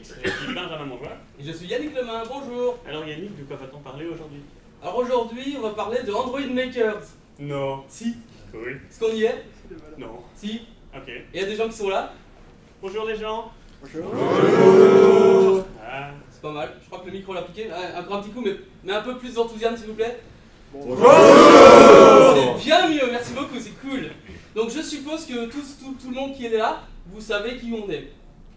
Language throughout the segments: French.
Yannick, je suis Benjamin Monjoie. Et je suis Yannick Lemain, bonjour Alors Yannick, de quoi va-t-on parler aujourd'hui? Alors aujourd'hui, on va parler de Android Makers. Non. Si Cool. Est-ce qu'on y est? Non. Si Ok. Il y a des gens qui sont là Bonjour les gens. Ah. C'est pas mal, je crois que le micro l'a piqué. Ouais, encore un petit coup, mais, mais un peu plus d'enthousiasme s'il vous plaît. C'est bien mieux, merci beaucoup, c'est cool. Donc je suppose que tous, tout, tout le monde qui est là, vous savez qui on est.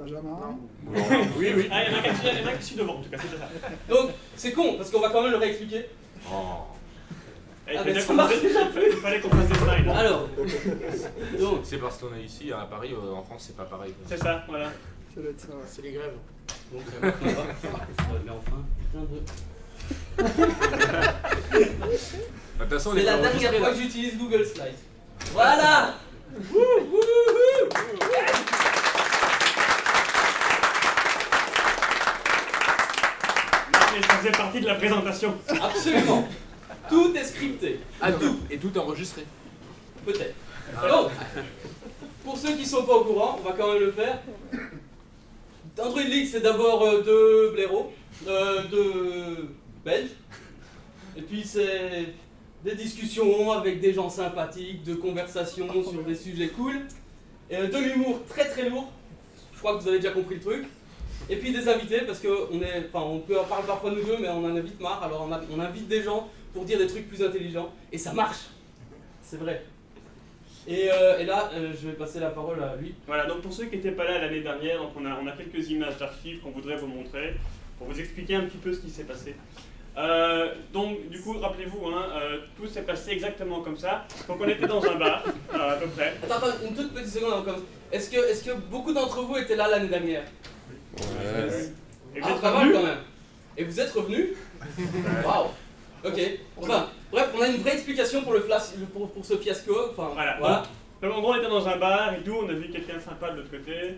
Benjamin Oui, oui. Ah, il y en a qui- il y en a qui sont devant en tout cas, c'est ça. Donc c'est con, parce qu'on va quand même le réexpliquer. Eh, il Ah, fallait mais ça marche fasse des- il fallait qu'on fasse des slides. Alors, donc, C'est parce qu'on est ici, à Paris, euh, en France, c'est pas pareil. C'est ça, voilà. Ça doit être ça. ouais. C'est les grèves. donc ça marche pas. Ouais, mais enfin, putain de... Bah, De toute façon, on C'est est la pas dernière fois là. que j'utilise Google Slides. Voilà Wouh, wouh, wouh. Mais ça faisait partie de la présentation. Absolument. Tout est scripté. Ah, tout, et tout est enregistré. Peut-être. Donc, pour ceux qui sont pas au courant, on va quand même le faire. Android League, c'est d'abord euh, deux blaireaux, euh, deux belges. Et puis c'est des discussions avec des gens sympathiques, de conversations sur des sujets cool. Et de l'humour très très lourd. Je crois que vous avez déjà compris le truc. Et puis des invités, parce qu'on est, enfin, on peut en parler parfois nous deux, mais on en a vite marre. Alors on, a- on invite des gens pour dire des trucs plus intelligents. Et ça marche. C'est vrai. Et, euh, et là, euh, je vais passer la parole à lui. Voilà, donc pour ceux qui n'étaient pas là l'année dernière, donc on, a, on a quelques images d'archives qu'on voudrait vous montrer pour vous expliquer un petit peu ce qui s'est passé. Euh, donc, du coup, rappelez-vous, hein, tout s'est passé exactement comme ça. Donc, on était dans un bar, à peu près. Attends, attends, une toute petite seconde comme Est-ce que, est que beaucoup d'entre vous étaient là l'année dernière? Et vous Ah, êtes pas mal revenus quand même. Et vous êtes revenus Waouh Ok. Enfin, bref, on a une vraie explication pour, le flas- pour, pour ce fiasco. Enfin, Voilà. voilà. Donc, en gros, on était dans un bar et tout, on a vu quelqu'un sympa de l'autre côté.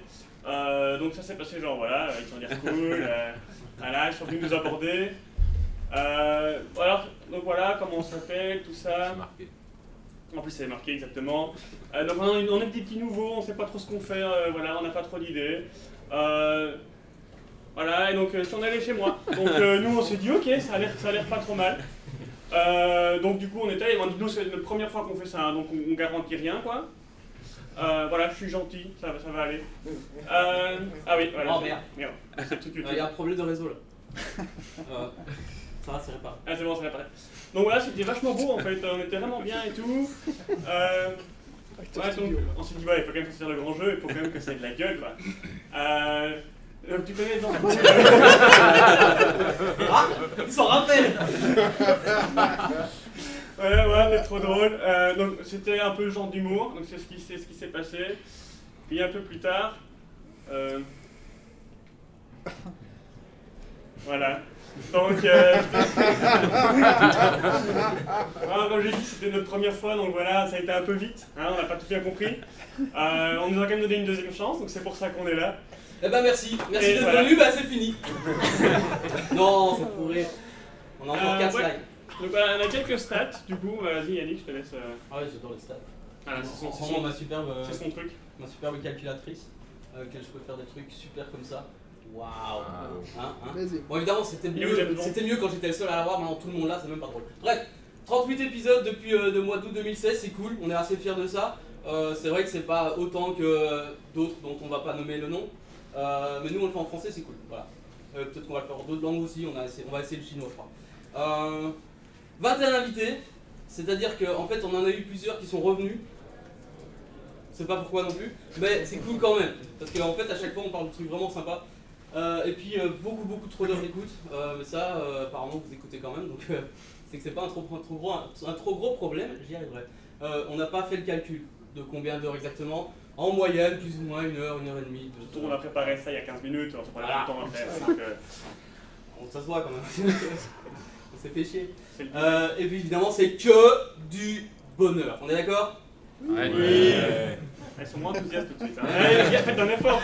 Euh, donc, ça s'est passé genre, voilà, ils sont l'air cool. euh, voilà, ils sont venus nous aborder. Euh, alors, donc voilà, comment on s'appelle, tout ça. C'est marqué. En plus, c'est marqué exactement. Euh, donc, on, est- on est des petits nouveaux, on sait pas trop ce qu'on fait, euh, voilà, on n'a pas trop d'idées. Euh, voilà, et donc, si on allait chez moi. Donc, nous, on s'est dit, ok, ça a l'air ça a l'air pas trop mal. Donc, du coup, on était, on dit, nous, c'est la première fois qu'on fait ça, hein, donc on, garantit rien, quoi. Voilà, je suis gentil, ça, va- ça va aller. Ah oui, voilà. Oh, merde. Il y a un problème de réseau là. Ça va, c'est réparé. Ah c'est bon, ça réparé. Donc voilà, c'était vachement beau en fait, on était vraiment bien et tout. Euh, ouais, donc, on s'est dit, ouais, il faut quand même faire le grand jeu, il faut quand même que ça ait de la gueule quoi. Euh, donc tu connais Jean Ah Il s'en rappelle Ouais, ouais, c'est trop drôle. Euh, donc c'était un peu le genre d'humour, donc c'est ce qui c'est ce qui s'est passé. Puis un peu plus tard, euh, voilà. Donc, euh, Ah, comme j'ai dit, c'était notre première fois, donc voilà, ça a été un peu vite, hein, on n'a pas tout bien compris. Euh, on nous a quand même donné une deuxième chance, donc c'est pour ça qu'on est là. Eh ben merci, merci d'être voilà. venu, bah c'est fini. non, c'est pourri. On a encore Euh, 4 ouais. slides. Donc voilà, on a quelques stats, du coup, vas-y Yannick, je te laisse. euh, Ah ouais, j'adore les stats. Voilà, c'est son, c'est Vraiment son- ma superbe, euh, c'est son truc. ma superbe calculatrice, avec laquelle je peux faire des trucs super comme ça. Waouh Wow. Hein, hein. Bon évidemment c'était mieux, c'était mieux quand j'étais le seul à l'avoir, maintenant tout le monde là, c'est même pas drôle. Bref, 38 épisodes depuis euh, le mois d'août 2016, c'est cool, on est assez fiers de ça. Euh, c'est vrai que c'est pas autant que euh, d'autres dont on va pas nommer le nom, Euh, mais nous on le fait en français, c'est cool. Voilà. Euh, Peut-être qu'on va le faire en d'autres langues aussi, on, a essayé- on va essayer le chinois je crois. Euh, 21 invités, c'est-à-dire qu'en fait on en a eu plusieurs qui sont revenus. C'est pas pourquoi non plus, mais c'est cool quand même, parce qu'en fait à chaque fois on parle de trucs vraiment sympas. Euh, et puis euh, beaucoup beaucoup trop d'heures d'écoute, euh, mais ça euh, apparemment vous écoutez quand même, donc euh, c'est que c'est pas un trop, un trop gros, un, trop gros problème, j'y arriverai. Euh, on n'a pas fait le calcul de combien d'heures exactement, en moyenne plus ou moins une heure, une heure et demie. deux Surtout, on a préparé ça il y a 15 minutes, on se prend Voilà. le temps à faire. donc, euh, Bon, ça se voit quand même. on s'est fait chier. Euh, et puis évidemment c'est que du bonheur, on est d'accord? Oui. Elles sont moins enthousiastes tout de suite. Hein. Allez, les gars, faites un effort.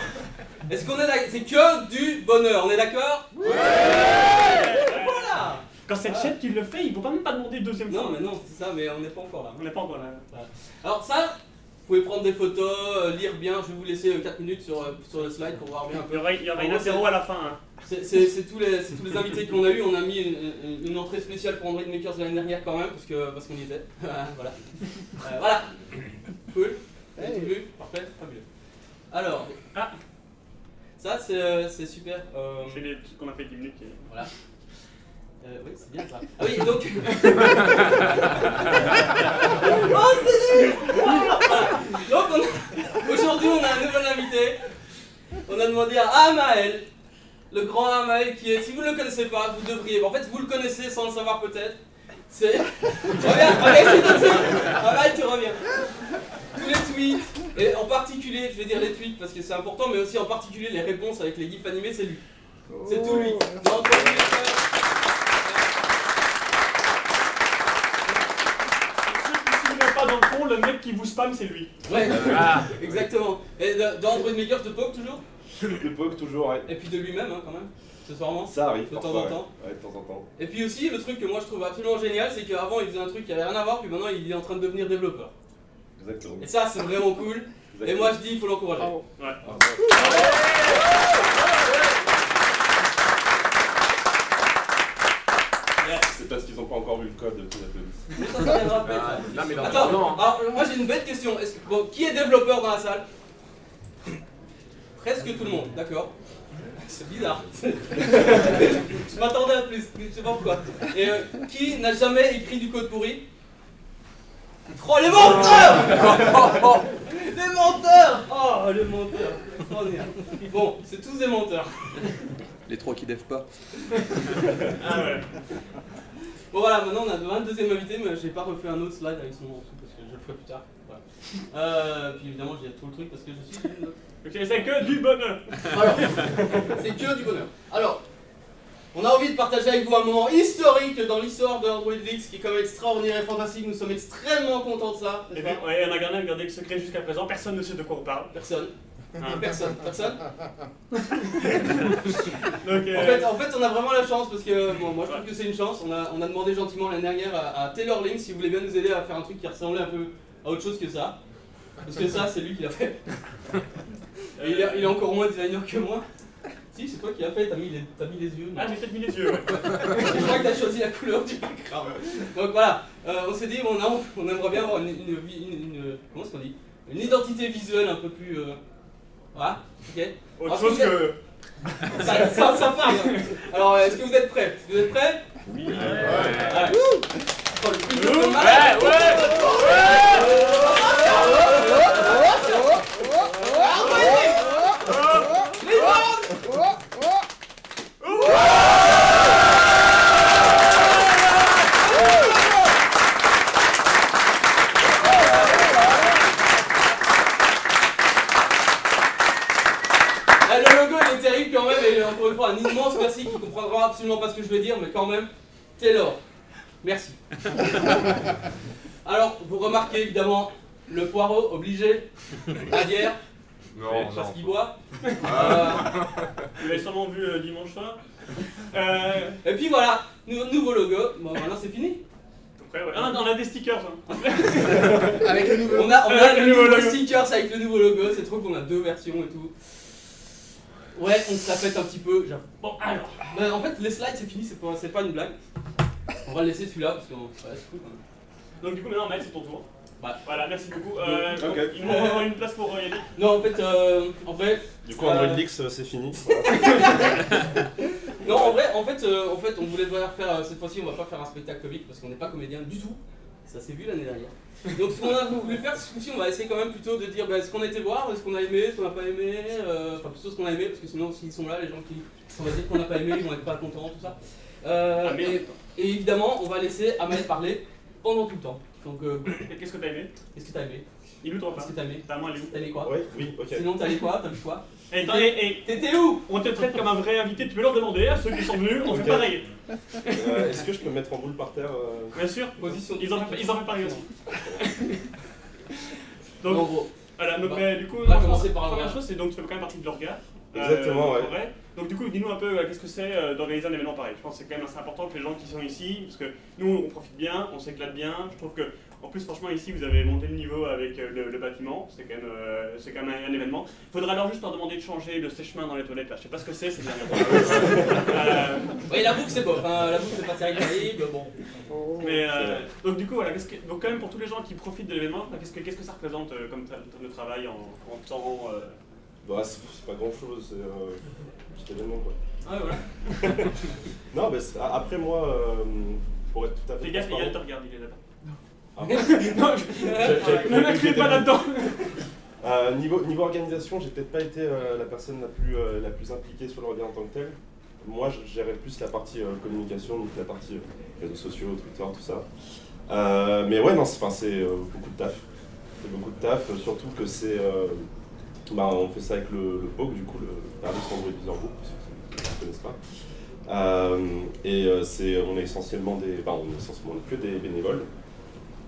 Est-ce qu'on est d'accord C'est que du bonheur, on est d'accord? Ouais. Voilà Quand c'est le chat qui le fait, il ne faut pas même pas demander une deuxième fois. Non mais non, c'est ça, mais on n'est pas encore là. On n'est pas encore là. Alors ça, Vous pouvez prendre des photos, euh, lire bien. Je vais vous laisser 4 minutes sur, euh, sur le slide pour voir bien un Il peu. y aura, il y aura une apéro à la fin. hein. C'est tous, les- c'est tous les invités qu'on a eu. On a mis une, une- une entrée spéciale pour Android Makers l'année dernière quand même, parce que parce qu'on y était. voilà. Euh, voilà. Cool. Vous avez tout vu Parfait. Fabuleux. Alors. Ah. Ça, c'est euh, c'est super. Euh, C'est les trucs qu'on a fait 10 minutes. et- voilà. Euh, oui, c'est bien ça. Ah oui, donc. oh, c'est nul. Donc, on a- aujourd'hui, on a un nouvel invité. On a demandé à Amael, le grand Amael, qui est, si vous ne le connaissez pas, vous devriez. En fait, vous le connaissez sans le savoir peut-être. C'est. Reviens, reviens, c'est tout de suite. Amael, tu reviens. Tous les tweets, et en particulier, je vais dire les tweets parce que c'est important, mais aussi en particulier les réponses avec les gifs animés, c'est lui. C'est tout lui. Oh. Non, dans le fond, le mec qui vous spam, c'est lui. Ouais, Ah, exactement. Et dans Android Maker, je te poke toujours? Le POC toujours, ouais. Et puis de lui-même, hein, quand même, accessoirement. Ça arrive De temps en ouais. temps. Ouais, de temps en temps. Et puis aussi, le truc que moi je trouve absolument génial, c'est qu'avant il faisait un truc qui avait rien à voir, puis maintenant il est en train de devenir développeur. Exactement. Et ça, c'est vraiment cool. Et moi je dis, il faut l'encourager. Bravo. C'est parce qu'ils ont pas encore vu le code de la police. Mais ça, ça viendra après, ah, non, mais Attends, alors moi j'ai une bête question. Est-ce que- bon, qui est développeur dans la salle? Presque tout le monde, d'accord? C'est bizarre. je m'attendais à plus, je sais pas pourquoi. Et euh, qui n'a jamais écrit du code pourri? Oh les menteurs Les menteurs Oh les menteurs Extraordinaire. Bon, c'est tous des menteurs. Les trois qui devent pas. Ah ouais. Bon voilà, maintenant on a un deuxième invité, mais j'ai pas refait un autre slide avec son nom en dessous parce que je le ferai plus tard. Voilà. Euh, puis évidemment j'ai tout le truc parce que je suis une- Ok, c'est que du bonheur. Alors, c'est que du bonheur. Alors, on a envie de partager avec vous un moment historique dans l'histoire de Android Leaks qui est quand même extraordinaire et fantastique. Nous sommes extrêmement contents de ça. Et pas ouais, on a gardé, gardé le secret jusqu'à présent, personne ne sait de quoi on parle. Personne. Hein. Personne. Personne. Donc, euh, En fait, en fait, on a vraiment la chance parce que bon, moi je trouve que c'est une chance. On a, on a demandé gentiment l'année dernière à, à Taylor Link si vous voulez bien nous aider à faire un truc qui ressemblait un peu à autre chose que ça. Parce que ça, c'est lui qui l'a fait. Et il, est, il est encore moins designer que moi. Si, c'est toi qui l'as fait, t'as mis, les- t'as mis les yeux. Ah, j'ai peut-être mis les yeux, ouais. Je crois que t'as choisi la couleur du background. Donc voilà, euh, on s'est dit, on, a, on aimerait bien avoir une, une, une- une- comment est-ce qu'on dit? Une identité visuelle un peu plus. euh, voilà, ok? Autre chose que. ça, ça, ça part hein. Alors, est-ce que vous êtes prêts? Est-ce que vous êtes prêts? Oui. Ouais. Oh, le Oh, oh. Ah, Le logo il est terrible quand même et encore une fois un immense merci qui comprendra absolument pas ce que je vais dire mais quand même Taylor merci. Alors vous remarquez évidemment le poireau obligé la bière Non, parce non. qu'il boit Ah. Vous l'avez sûrement vu euh, dimanche soir. Euh. et puis voilà nou- nouveau logo bon maintenant c'est fini Après, ouais. Ah, on a des stickers. Hein. Avec le nouveau. on a, on a Avec le le nouveau nouveau logo. stickers avec le nouveau logo c'est trop qu'on a deux versions et tout ouais on se la pète un petit peu j'avoue. Bon, alors. Bah, en fait, les slides c'est fini, c'est pas, c'est pas une blague. On va laisser celui-là parce que ouais, c'est cool. quand même. Donc, du coup, maintenant, Maël, c'est ton tour. Ouais. Voilà, merci beaucoup. Euh, Ok. donc, Il nous une place pour euh, Yannick. Non, en fait, euh, en vrai, Du coup, Android Euh. Leaks, euh, c'est fini. non, en vrai, en fait, euh, en fait, on voulait faire euh, cette fois-ci, on va pas faire un spectacle comique parce qu'on n'est pas comédien du tout. Ça s'est vu l'année dernière. Donc, ce qu'on a voulu faire, ce coup-ci, on va essayer quand même plutôt de dire bah, ce qu'on a été voir, ce qu'on a aimé, ce qu'on n'a pas aimé, euh, enfin plutôt ce qu'on a aimé parce que sinon, s'ils sont là, les gens qui on va dire qu'on n'a pas aimé, ils vont être pas contents, tout ça. Euh, Ah, et, et évidemment, on va laisser Amael parler pendant tout le temps. Donc, euh, Qu'est-ce que t'as aimé? qu'est-ce que t'as aimé? Il est où ton Qu'est-ce que t'as aimé? Est où T'as aimé quoi? Oui, oui, ok. Sinon, t'as aimé quoi? T'as vu quoi? Et, et- et T'étais où? on te traite comme un vrai invité, tu peux leur demander à ceux qui sont venus, on fait pareil. Euh, Est-ce que je peux me mettre en boule par terre euh, Bien sûr, Position. ils en, ils en font pareil aussi. Donc, en Donc, gros, voilà, donc, Bah, mais, du coup, on va commencer par la première chose, c'est donc tu fais quand même partie de l'orga. Exactement, euh, ouais. Donc du coup, dis-nous un peu euh, qu'est-ce que c'est euh, d'organiser un événement pareil? Je pense que c'est quand même assez important que les gens qui sont ici, parce que nous on profite bien, on s'éclate bien. Je trouve que en plus franchement ici vous avez monté le niveau avec euh, le, le bâtiment, c'est quand même, euh, c'est quand même un, un événement. Il faudra alors juste leur demander de changer le sèche-main dans les toilettes là. Je sais pas ce que c'est, c'est bien. Euh, Oui, la bouffe c'est la bouffe c'est pas terrible, bon. mais euh, donc du coup voilà, qu'est-ce que- donc quand même pour tous les gens qui profitent de l'événement, qu'est-ce que qu'est-ce que ça représente euh, comme de travail en, en temps euh, Bah, c'est c'est pas grand chose, c'est euh, Ah, ouais, voilà. Non, mais après moi, euh, pour être tout à fait. Fais gaffe, il te regarde, il est là-bas. Ah, non, je... Ne m'incluez pas là-dedans. Euh, niveau, niveau organisation, j'ai peut-être pas été euh, la personne la plus, euh, la plus impliquée sur l'orga en tant que tel. Moi, je gérais plus la partie communication, donc la partie réseaux sociaux, Twitter, tout ça. Mais ouais, non, c'est beaucoup de taf. C'est beaucoup de taf, surtout que c'est. Bah, on fait ça avec le, le POG, du coup, le Paris Android User Group, pour ceux qui ne connaissent pas. Euh, et euh, on est essentiellement des. On est essentiellement que des bénévoles.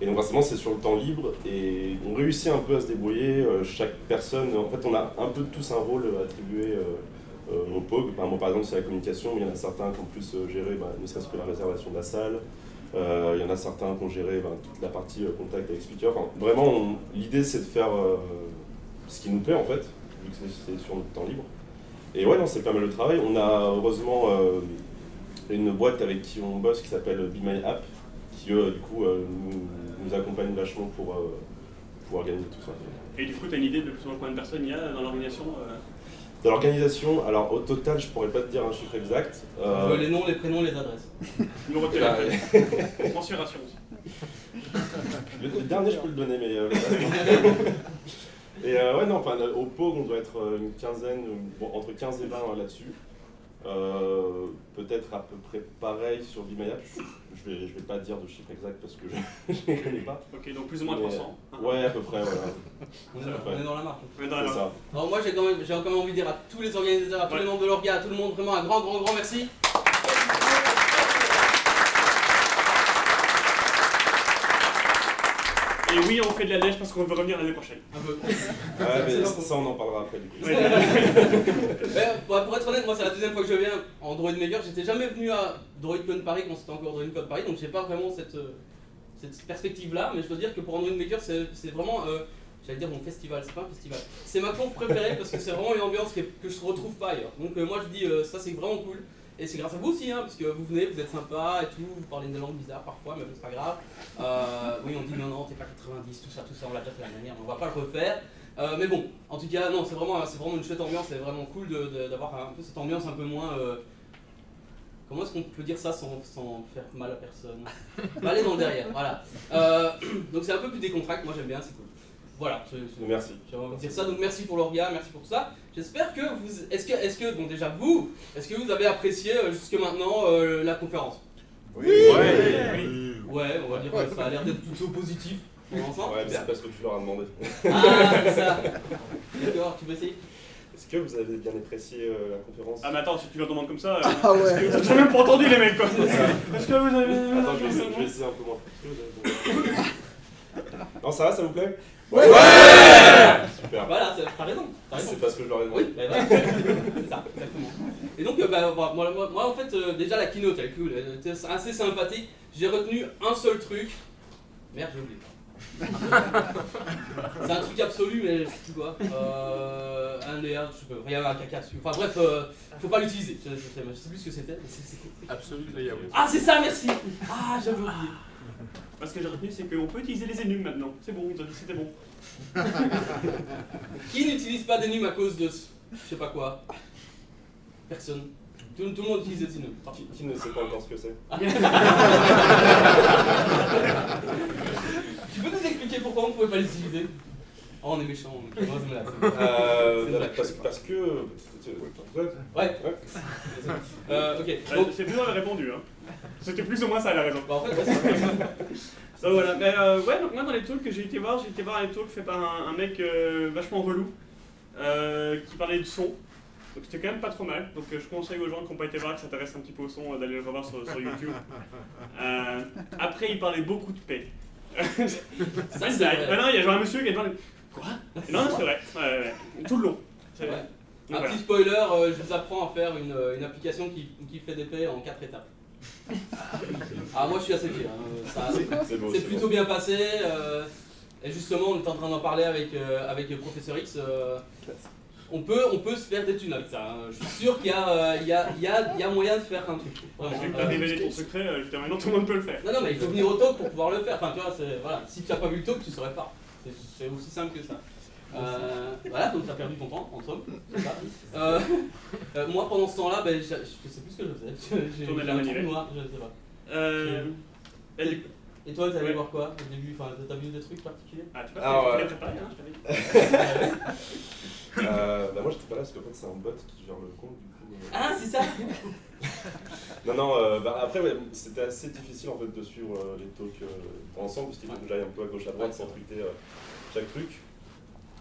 Et donc forcément c'est sur le temps libre et on réussit un peu à se débrouiller. euh, chaque personne, en fait on a un peu tous un rôle attribué euh, au POG. Moi par exemple c'est la communication, il y en a certains qui ont plus géré bah, ne serait-ce que la réservation de la salle. Il y en a certains qui ont géré bah, toute la partie contact avec speaker. Vraiment l'idée c'est de faire ce qui nous plaît en fait, vu que c'est sur notre temps libre. Et ouais non c'est pas mal de travail. On a heureusement euh, une boîte avec qui on bosse qui s'appelle Be My App qui eux, du coup, euh, nous, nous accompagnent vachement pour, euh, pour organiser tout ça. Et du coup, tu as une idée de plus ou moins combien de personnes il y a dans l'organisation euh? Dans l'organisation, alors au total, je pourrais pas te dire un chiffre exact. Euh, les noms, les prénoms, les adresses. De bah, téléphone, mensuration aussi. le, le dernier, je peux le donner, mais. et euh, ouais, non, enfin, au POG, on doit être euh, une quinzaine, euh, bon, entre 15 et 20 hein, là-dessus. Euh, Peut-être à peu près pareil sur Bimayap. Je, vais, je vais pas dire de chiffre exact parce que je ne les connais pas. Ok, donc plus ou moins Mais, 300. hein. Ouais, à peu près, voilà. On est, dans, on est dans la marque. On est dans la ça. Alors moi j'ai quand, même, j'ai quand même envie de dire à tous les organisateurs, à tous Ouais. les membres de l'orga, à tout le monde, vraiment un grand grand grand merci. Et oui, on fait de la neige parce qu'on veut revenir l'année prochaine. Un peu. Ouais, mais ça, on en parlera après du coup. Ouais. Mais, pour pour être honnête, moi c'est la deuxième fois que je viens en Droid Maker. J'étais jamais venu à DroidCon Paris quand c'était encore DroidCon Paris, donc j'ai pas vraiment cette, euh, cette perspective-là. Mais je dois dire que pour un Droid Maker, c'est c'est vraiment, euh, j'allais dire mon festival, c'est pas un festival. C'est ma conf préférée parce que c'est vraiment une ambiance que, que je retrouve pas ailleurs. Donc euh, moi je dis, euh, ça c'est vraiment cool. Et c'est grâce à vous aussi, hein, parce que vous venez, vous êtes sympa et tout, vous parlez des langues bizarres parfois, mais c'est pas grave. Euh, oui, on dit non, non, t'es pas 90, tout ça, tout ça, on l'a déjà fait l'année dernière, on va pas le refaire. Euh, mais bon, en tout cas, non, c'est vraiment, vraiment une chouette ambiance, c'est vraiment cool d'avoir un peu cette ambiance un peu moins. euh, comment est-ce qu'on peut dire ça sans, sans faire mal à personne? Aller dans le derrière, voilà. Donc c'est un peu plus décontracté, moi j'aime bien, c'est cool. Voilà, c'est- c'est- Merci. j'avais envie de dire ça, donc merci pour l'orga, merci pour tout ça. J'espère que vous. Est-ce que, est que, bon, déjà vous, est-ce que vous avez apprécié euh, jusque maintenant euh, la conférence? Ouais. Ouais, on va dire que ça a l'air d'être plutôt positif pour. Ouais, mais c'est parce que tu leur as demandé. Ah, c'est ça D'accord, tu veux essayer? Est-ce que vous avez bien apprécié euh, la conférence? Ah, mais attends, si tu leur demandes comme ça. euh, Ah ouais. J'ai même pas entendu les mecs quoi. Est-ce que vous avez. Attends, je vais, essayer, je vais essayer un peu moins. Que Non, ça va, ça vous plaît? Ouais. Super. Voilà, c'est- t'as raison, t'as raison. C'est parce que je leur ai demandé. Oui, bah voilà. c'est ça, exactement. Et donc, euh, bah, voilà, moi, moi- moi, en fait, euh, déjà la keynote, elle est cool, elle était assez sympathique. J'ai retenu un seul truc. Merde, j'ai oublié. c'est un truc absolu, mais je sais plus quoi. Euh, un layer, je sais pas, rien, un caca dessus. Enfin bref, euh, faut pas l'utiliser. Je, je sais, je sais plus ce que c'était, mais c'est. Ah, c'est ça, merci Ah, j'avais oublié. Parce que j'ai retenu, c'est qu'on peut utiliser les énums maintenant. C'est bon, ils ont dit que c'était bon. Qui n'utilise pas des à cause de je sais pas quoi? Personne. Tout, tout le monde utilise des Enum. Qui, qui ne sait pas encore ce que c'est? Tu peux nous expliquer pourquoi on ne pouvait pas les utiliser? Oh, on est méchant. on est- euh, parce que. Ouais, Ouais. euh, ok. Donc, C'est plus avait répondu. Hein. C'était plus ou moins ça la raison. bah, en fait, ouais, c'est- Donc voilà, mais euh, ouais, donc moi dans les talks que j'ai été voir, j'ai été voir un talk fait par un, un mec euh, vachement relou euh, qui parlait du son. Donc c'était quand même pas trop mal. Donc euh, je conseille aux gens qui n'ont pas été voir, qui s'intéressent un petit peu au son, euh, d'aller le revoir sur, sur YouTube. Euh, après, il parlait beaucoup de paix. Ça, c'est vrai. Ouais, non, il y a genre un monsieur qui est devant. Quoi? Non, non, c'est vrai. Ouais, ouais, ouais. Tout le long. C'est- Ouais. Un voilà. petit spoiler, euh, je vous apprends à faire une, euh, une application qui, qui fait des paix en 4 étapes. Ah moi je suis assez fier, hein, ça- C'est plutôt bien passé. euh, et justement on est en train d'en parler avec, euh, avec le professeur X. euh, on peut, on peut se faire des thunes avec ça. hein. Je suis sûr qu'il y, a, euh, il y, a, il y, a, il y a moyen de faire un truc. Vraiment. Je vais pas révéler ton secret, euh, maintenant tout le monde peut le faire. non, non, mais il faut venir au talk pour pouvoir le faire. Enfin, tu vois, voilà. si tu n'as pas vu le talk, tu ne saurais pas. C'est aussi simple que ça. Euh, voilà, donc tu as perdu ton temps en somme. c'est ça. Euh, euh, moi, pendant ce temps-là, ben, je, je sais plus ce que je faisais. J'ai, Tourner la un manivelle. trou noir, je sais pas. Euh, elle- Et toi, tu allé Ouais. voir quoi au début Enfin, t'as vu des trucs particuliers? Ah, tu vois, Ah, ouais. l'as préparé, hein, je t'avais dit. Euh, bah moi j'étais pas là parce qu'en fait c'est un bot qui gère le compte du coup. euh. Ah, c'est ça Non non euh, bah, après ouais, c'était assez difficile en fait de suivre euh, les talks euh, ensemble parce qu'il faut que j'aille un peu à gauche à droite Ouais, pour tweeter euh, chaque truc.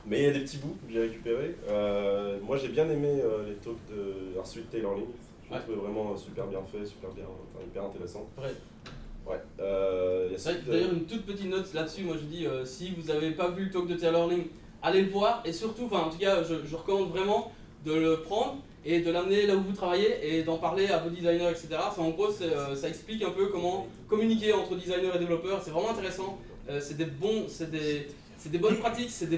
Mais il y a des petits bouts que j'ai récupérés. Euh, moi j'ai bien aimé euh, les talks de Arsuit Taylor Link. Je Ouais. trouvais vraiment euh, super bien fait, super bien, enfin hyper intéressant. Ouais. Euh, de- D'ailleurs, une toute petite note là-dessus, moi je dis, si vous n'avez pas vu le talk de Taylor Link, allez le voir et surtout, enfin en tout cas, je, je recommande vraiment de le prendre et de l'amener là où vous travaillez et d'en parler à vos designers, etc. En gros, euh, ça explique un peu comment communiquer entre designers et développeurs. C'est vraiment intéressant. Euh, c'est des bons, c'est des, c'est des bonnes pratiques, c'est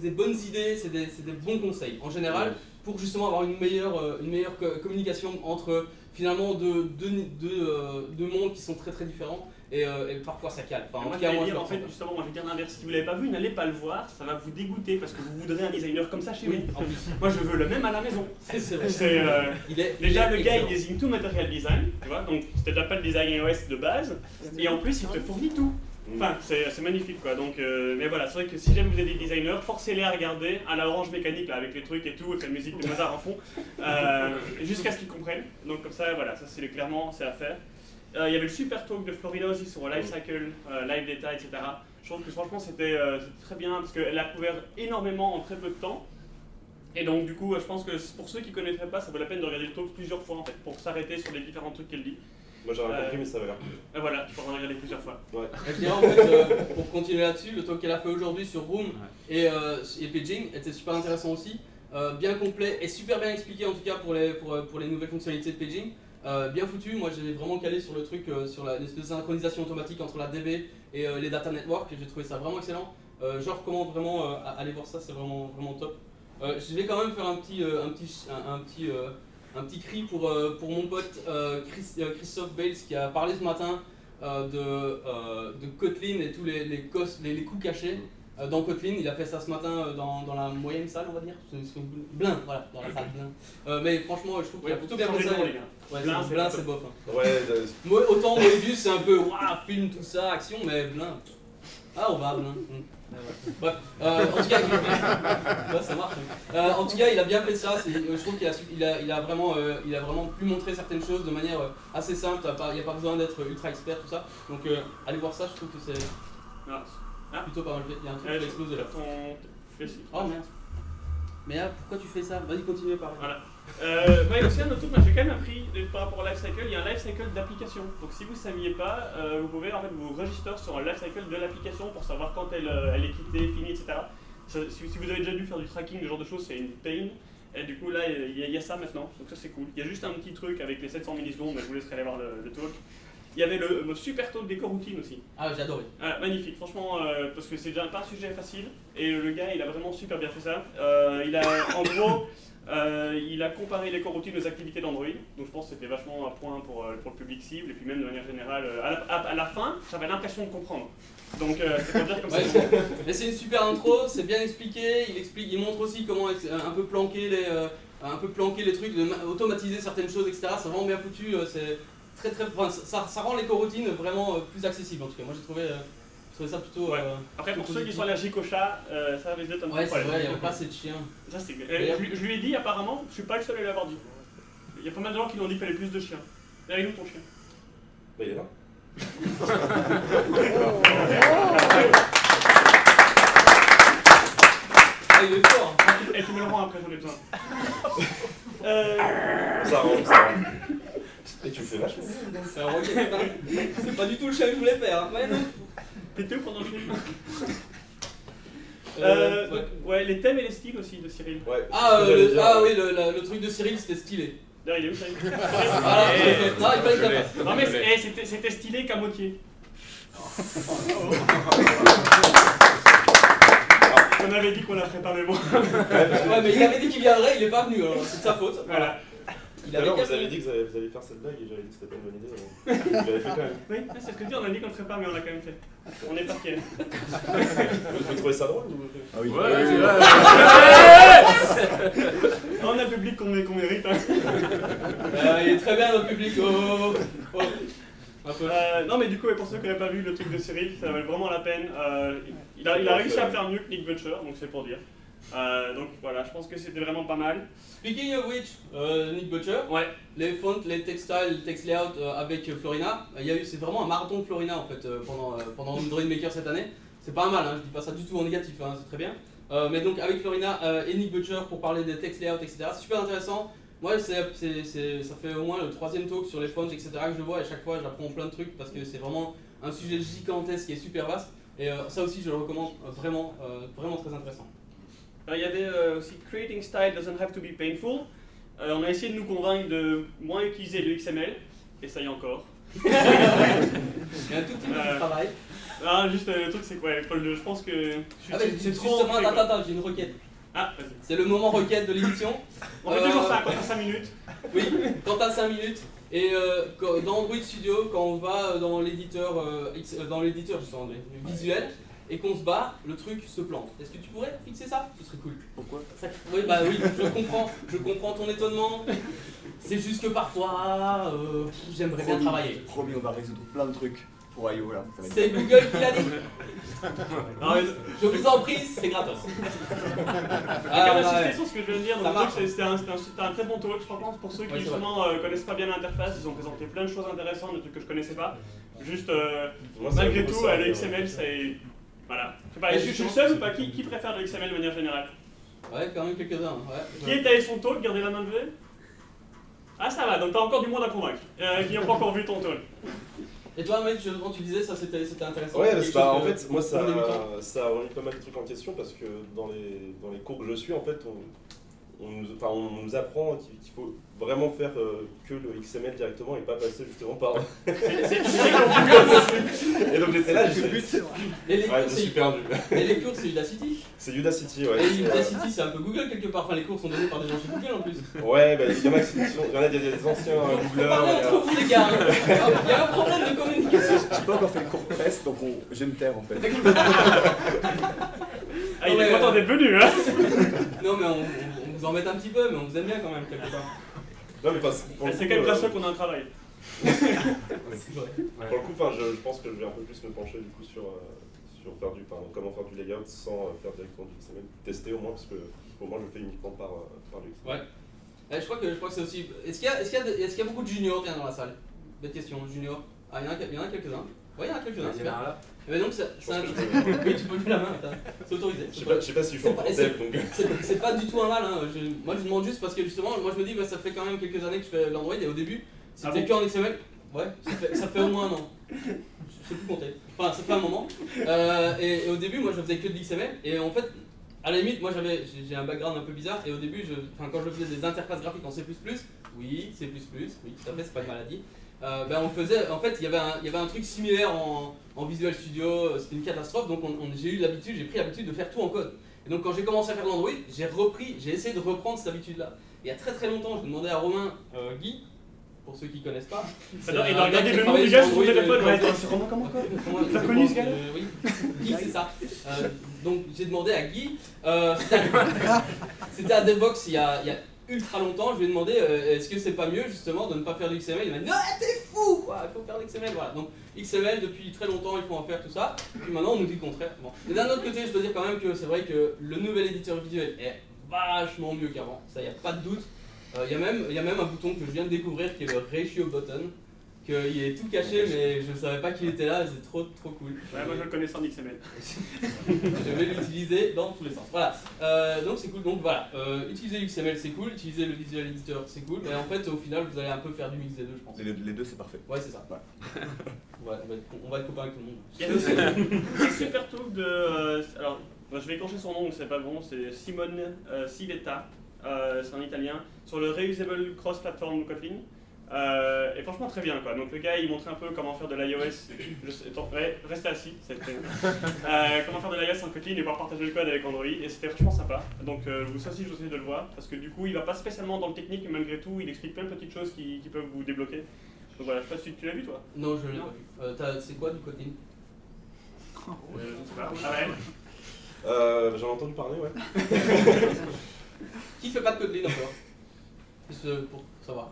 des, bonnes idées, c'est des, bons conseils en général pour justement avoir une meilleure, euh, une meilleure co- communication entre finalement deux, deux, deux, euh, deux mondes qui sont très très différents et, euh, et parfois ça cale. Enfin, en moi, cas, moi, je dire, en fait, justement, moi, je vais dire l'inverse. Si vous l'avez pas vu, n'allez pas le voir, ça va vous dégoûter parce que vous voudrez un designer comme ça chez Oui, vous. Moi, je veux le même à la maison. C'est c'est vrai. C'est, euh, Il est, Déjà, il est le gars, il excellent. désigne tout matériel design, tu vois, donc c'était déjà pas le design iOS de base, et en plus, il te fournit tout. Enfin, c'est magnifique, quoi. Donc, euh, mais voilà, c'est vrai que si jamais vous êtes des designers, forcez-les à regarder à la orange mécanique, là, avec les trucs et tout, et la musique de Mozart en fond, euh, jusqu'à ce qu'ils comprennent. Donc, comme ça, voilà, ça, c'est clairement, c'est à faire. Euh, Il y avait le super talk de Florida aussi sur Life Cycle, Live Data, etc. Je trouve que franchement, c'était très bien, parce qu'elle a couvert énormément en très peu de temps. Et donc du coup, je pense que pour ceux qui ne connaîtraient pas, ça vaut la peine de regarder le talk plusieurs fois en fait, pour s'arrêter sur les différents trucs qu'elle dit. Moi j'ai rien Euh, compris mais ça va l'air. Et voilà, tu pourras en regarder plusieurs fois. Je dirais en fait, euh, pour continuer là-dessus, le talk qu'elle a fait aujourd'hui sur Room et, euh, et Paging était super intéressant aussi. Euh, bien complet et super bien expliqué en tout cas pour les, pour, euh, pour les nouvelles fonctionnalités de Paging. Euh, bien foutu, moi j'ai vraiment calé sur le truc, euh, sur la- l'espèce de synchronisation automatique entre la DB et euh, les data networks et j'ai trouvé ça vraiment excellent. Euh, je recommande vraiment euh, à- aller voir ça, c'est vraiment, vraiment top. Euh, je vais quand même faire un petit, euh, un petit, un, un petit, euh, un petit cri pour, euh, pour mon pote euh, Chris- euh, Christophe Bales qui a parlé ce matin euh, de, euh, de Kotlin et tous les, les, cos- les, les coups cachés euh, dans Kotlin. Il a fait ça ce matin euh, dans, dans la moyenne salle, on va dire. C'est- c'est Blin, voilà, dans la salle Blin. Euh, mais franchement, je trouve qu'il a plutôt bien fait ça. nom, les gars. Ouais, Blin, c'est- c'est Blin, pas c'est top. bof. hein. Ouais, autant Moebius, c'est un peu waouh, film, tout ça, action, mais Blin. Ah, on va, Blin. Mm. Bref, euh, en tout cas, ça marche. hein. Euh, en tout cas, il a bien fait ça. euh, Je trouve qu'il a, il a, il a, vraiment, euh, il a vraiment pu montrer certaines choses de manière assez simple. Il n'y a pas besoin d'être ultra expert, tout ça. Donc, allez voir ça. Je trouve que c'est Ah. plutôt pas mal. Il y a un truc qui a explosé là. ton-. Oh merde. Mais là, pourquoi tu fais ça? Vas-y, continue par Voilà. Euh, un autre truc, moi, j'ai quand même appris par rapport au lifecycle, il y a un lifecycle d'application. Donc si vous ne saviez pas, euh, vous pouvez en fait vous registrer sur un lifecycle de l'application pour savoir quand elle, euh, elle est quittée, finie, etc. Si, vous avez déjà dû faire du tracking, ce genre de choses, c'est une pain. Et du coup là, il y, a- il y a ça maintenant, donc ça c'est cool. Il y a juste un petit truc avec les 700 millisecondes, mais je vous laisserai aller voir le, le talk. Il y avait le, le super talk des coroutines aussi. Ah, j'ai adoré. Ah, magnifique, franchement, euh, parce que c'est déjà pas un sujet facile, et le gars il a vraiment super bien fait ça. Euh, il a, en gros, euh, il a comparé les coroutines aux activités d'Android, donc je pense que c'était vachement un point pour, pour le public cible, et puis même de manière générale, à, la, à- à la fin, j'avais l'impression de comprendre. Donc c'est pour dire comme Ouais, ça. mais c'est une super intro, c'est bien expliqué, il explique, il montre aussi comment un peu planquer les, un peu planquer les trucs, de ma- automatiser certaines choses, etc. C'est vraiment bien foutu, c'est très très, enfin, ça, ça rend les coroutines vraiment euh, plus accessibles en tout cas. Moi j'ai trouvé, euh, trouvé ça plutôt. Ouais. euh, Après, pour ceux qui sont allergiques aux chats, euh, ça risque d'être un Ouais, c'est problème. vrai, il n'y avait pas assez de chiens. Ça, c'est- euh, je, lui- je lui ai dit, apparemment, je suis pas le seul à lui avoir dit. Il y a pas mal de gens qui lui ont dit qu'il fallait plus de chiens. Derrière nous, ton chien. Bah, il est là. Ah, il est fort Et tu me le rends après, j'en ai besoin. Euh, Ça rentre, ça rentre. Et tu le fais vachement. C'est un. C'est pas du tout le chien que je voulais faire, hein. Ouais, non. Pété pendant le film Euh, ouais. donc, ouais, les thèmes et les styles aussi de Cyril. Ouais, Ah, euh, j'allais le, dire. ah oui, le, la- le truc de Cyril c'était stylé. D'ailleurs, il est où Cyril fait. Non, il fallait que la. Non mais eh, c'était c'était stylé qu'à moitié. On avait dit qu'on la ferait pas, mais bon. Ouais, mais il avait dit qu'il viendrait, il est pas venu, alors c'est de sa faute. Voilà. Il Tout à avait l'heure, vous avez dit que vous allez, vous allez faire cette blague et j'avais dit que c'était pas une bonne idée. Vous l'avez fait quand même. Oui, c'est ce que je dis, on a dit qu'on le ferait pas, mais on l'a quand même fait. On est parti. Vous trouvez ça drôle ou... Ah oui. Ouais, On a le public qu'on mé- qu'on mérite. hein. Euh, il est très bien notre public. Oh, oh, oh. Un. Euh, non, mais du coup, ouais, pour ceux qui n'avaient pas vu le truc de Cyril, ça valait vraiment la peine. Euh, il, a, il a réussi à faire mieux que Nick Butcher, donc c'est pour dire. Euh, donc voilà, je pense que c'était vraiment pas mal. Speaking of which, euh, Nick Butcher, Ouais, les fonts, les textiles, les text layout euh, avec Florina, il y a eu, c'est vraiment un marathon de Florina en fait pendant, pendant Android Maker cette année. C'est pas mal, hein, je dis pas ça du tout en négatif, hein, c'est très bien. Mais donc avec Florina et Nick Butcher pour parler des text layout, etc. C'est super intéressant. Moi, c'est- ça fait au moins le troisième talk sur les fonts, etc. que je vois et chaque fois j'apprends plein de trucs parce que c'est vraiment un sujet gigantesque qui est super vaste. Et ça aussi, je le recommande vraiment, vraiment très intéressant. Alors, il y avait euh, aussi Creating Style Doesn't Have to Be Painful. Euh, on a essayé de nous convaincre de moins utiliser le XML, et ça y est encore. Il y a un tout petit peu Euh, de travail. Ah, juste euh, le truc, c'est quoi Paul, Je pense que. je suis- Ah, mais c'est trop. justement, attends, attends, j'ai une requête. Ah, vas-y. C'est le moment requête de l'émission. On fait Euh, toujours ça quand t'as 5 minutes. Oui, quand t'as 5 minutes. Et euh, quand- dans Android Studio, quand on va euh, dans l'éditeur euh, X- euh, dans l'éditeur justement, des- visuel et qu'on se barre, le truc se plante. Est-ce que tu pourrais fixer ça? Ce serait cool. Pourquoi? Ça- Oui, bah oui, je comprends, je comprends ton étonnement. C'est juste que parfois, euh, j'aimerais bien travailler. Promis, on va résoudre plein de trucs pour IO là. C'est Google qui l'a dit. Non, mais- Je vous en prie, c'est gratos. Ah, même ouais. sur ce que je viens de dire. C'était un, très bon talk. Franchement, pour ceux qui Ouais, justement euh, connaissent pas bien l'interface, ils ont présenté plein de choses intéressantes, des trucs que je connaissais pas. Juste, euh, malgré tout, ça, euh, le euh, XML, c'est. Voilà. Je sais pas, Ouais, est-ce que je suis le seul ou pas qui, qui préfère le XML de manière générale Ouais, quand même quelques-uns. Ouais. Qui est allé son talk Gardez la main levée Ah, ça va, donc t'as encore du monde à convaincre. Euh, qui n'a pas encore vu ton talk. Et toi, mec, quand tu disais ça, c'était c'était intéressant. Ouais, parce que, bah, en fait, moi ça, ça a remis pas mal de trucs en question parce que dans les, dans les cours que je suis, en fait, on, on, nous, enfin, on nous apprend qu'il faut vraiment faire euh, que le XML directement et pas passer justement par. Et donc j'étais là, j'ai Et les Ouais, cours, je suis c'est perdu. et les cours, c'est Udacity. C'est Udacity, ouais. Et c'est, Udacity, c'est un peu Google quelque part. Enfin, les cours sont donnés par des gens chez Google en plus. euh, Ouais, bah, il y en a qui sont- il y en a des, des anciens euh, entre vous, les gars. Il y a un problème de communication. J'ai pas encore fait le cours presse, donc on... je vais me taire en fait. Ah, il Ouais, est content euh, d'être venu, hein Non, mais on vous embête un petit peu, mais on vous aime bien quand même quelque part. Non, mais enfin, c'est- pour le C'est coup, quand même euh, grâce à eux qu'on a un travail. C'est vrai. Pour le coup, enfin, je, je pense que je vais un peu plus me pencher du coup sur, euh, sur faire du, enfin, comment faire du layout sans euh, faire directement du XML. Tester au moins, parce que pour moi, je le fais uniquement par, euh, par le XML. Ouais. Eh, je crois que, je crois que c'est aussi. Est-ce qu'il y, a- est-ce qu'il y, a de- est-ce qu'il y a beaucoup de juniors tiens, dans la salle? Bête question, juniors. Ah, il y en a, il y en a quelques-uns. Ouais, il y en a quelques-uns, c'est bien. là. Eh ben donc, c'est pense un. Oui, tu peux lever la main, c'est autorisé. Je sais pas, je sais pas si je suis donc. C'est pas du tout un mal, hein. je- moi je demande juste parce que justement, moi je me dis, bah, ça fait quand même quelques années que je fais l'Android et au début, c'était Ah bon que en XML. Ouais, ça fait, ça fait au moins un an. Je sais plus compter. Enfin, ça fait un moment. Euh, et, et au début, moi je faisais que de l'XML et en fait, à la limite, moi j'avais j'ai- un background un peu bizarre et au début, je, quand je faisais des interfaces graphiques en C, oui, C, oui, tout à fait, c'est pas une maladie. Euh, ben, on faisait, en fait, il y avait un, il y avait un truc similaire en, en Visual Studio, euh, c'était une catastrophe, donc on- on- j'ai eu l'habitude, j'ai pris l'habitude de faire tout en code. Et donc quand j'ai commencé à faire l'Android, j'ai repris, j'ai essayé de reprendre cette habitude-là. Il y a très très longtemps, je demandais à Romain euh, Guy, pour ceux qui connaissent pas. c'est Alors, il un a regardé qui le nom du gars sur son Android, téléphone. Ouais, c'est Romain comment quoi T'as connu ce Euh, Oui, Guy, c'est ça. Euh, donc j'ai demandé à Guy, euh, c'était à- à Devox il y, a, il y a ultra longtemps, je lui ai demandé euh, est-ce que c'est pas mieux justement de ne pas faire du XML Il m'a dit non, t'es fou quoi, il faut faire du XML. Voilà, donc XML depuis très longtemps, il faut en faire tout ça. Puis maintenant on nous dit le contraire. Bon. D'un autre côté, je dois dire quand même que c'est vrai que le nouvel éditeur visuel est vachement mieux qu'avant, ça y a pas de doute. Euh, Il y, même- il y a même un bouton que je viens de découvrir qui est le ratio button qu'il est tout caché, mais je savais pas qu'il était là, c'est trop trop cool. Ouais, moi je le connais sans XML. je vais l'utiliser dans tous les sens. Voilà, Euh, donc c'est cool. Donc voilà, euh, utiliser l'XML c'est cool, utiliser le Visual Editor c'est cool, mais en fait au final vous allez un peu faire du mix des deux, je pense. Les, les deux, c'est parfait. Ouais, c'est ça. Ouais, on, va être, on va être copains avec tout le monde. Il y a aussi un super talk de. euh, alors, moi, je vais écorcher son nom, donc c'est pas bon, c'est Simone euh, Civetta, euh, c'est un italien, sur le Reusable Cross-Platform Kotlin. Euh, et franchement, très bien quoi. Donc, le gars il montrait un peu comment faire de l'iOS. Restez assis, bien. Euh, comment faire de l'iOS en Kotlin et pouvoir partager le code avec Android. Et c'était franchement sympa. Donc, euh, vous aussi, je vous conseille de le voir. Parce que du coup, il va pas spécialement dans le technique, mais malgré tout, il explique plein de petites choses qui, qui peuvent vous débloquer. Donc voilà, je sais pas si tu l'as vu toi. Non, je l'ai pas vu. Euh, c'est quoi du Kotlin Euh, je sais pas. Ah ouais. Euh, J'en ai entendu parler, ouais. Qui fait pas de Kotlin encore Juste pour savoir.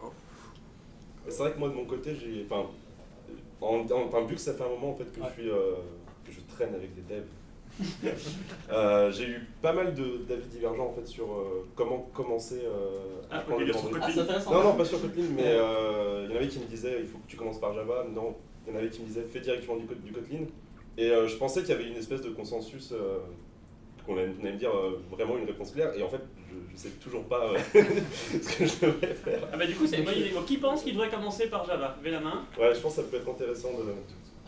C'est vrai que moi de mon côté, j'ai. Enfin, en, en- enfin, vu que ça fait un moment en fait que Ouais. je suis, euh, que je traîne avec des devs, euh, j'ai eu pas mal de- d'avis divergents en fait sur euh, comment commencer euh, Ah, à le. Ah, c'est intéressant. Non, non, pas sur Kotlin, mais euh, il y en avait qui me disaient il faut que tu commences par Java. Non, il y en avait qui me disaient fais directement du, du Kotlin. Et euh, je pensais qu'il y avait une espèce de consensus, euh, qu'on allait, qu'on allait me dire euh, vraiment une réponse claire. Et en fait, je, je sais toujours pas ce que je devrais faire. Ah bah du coup c'est une bonne idée. Donc qui pense qu'il devrait commencer par Java? Levez la main. Ouais, je pense que ça peut être intéressant de.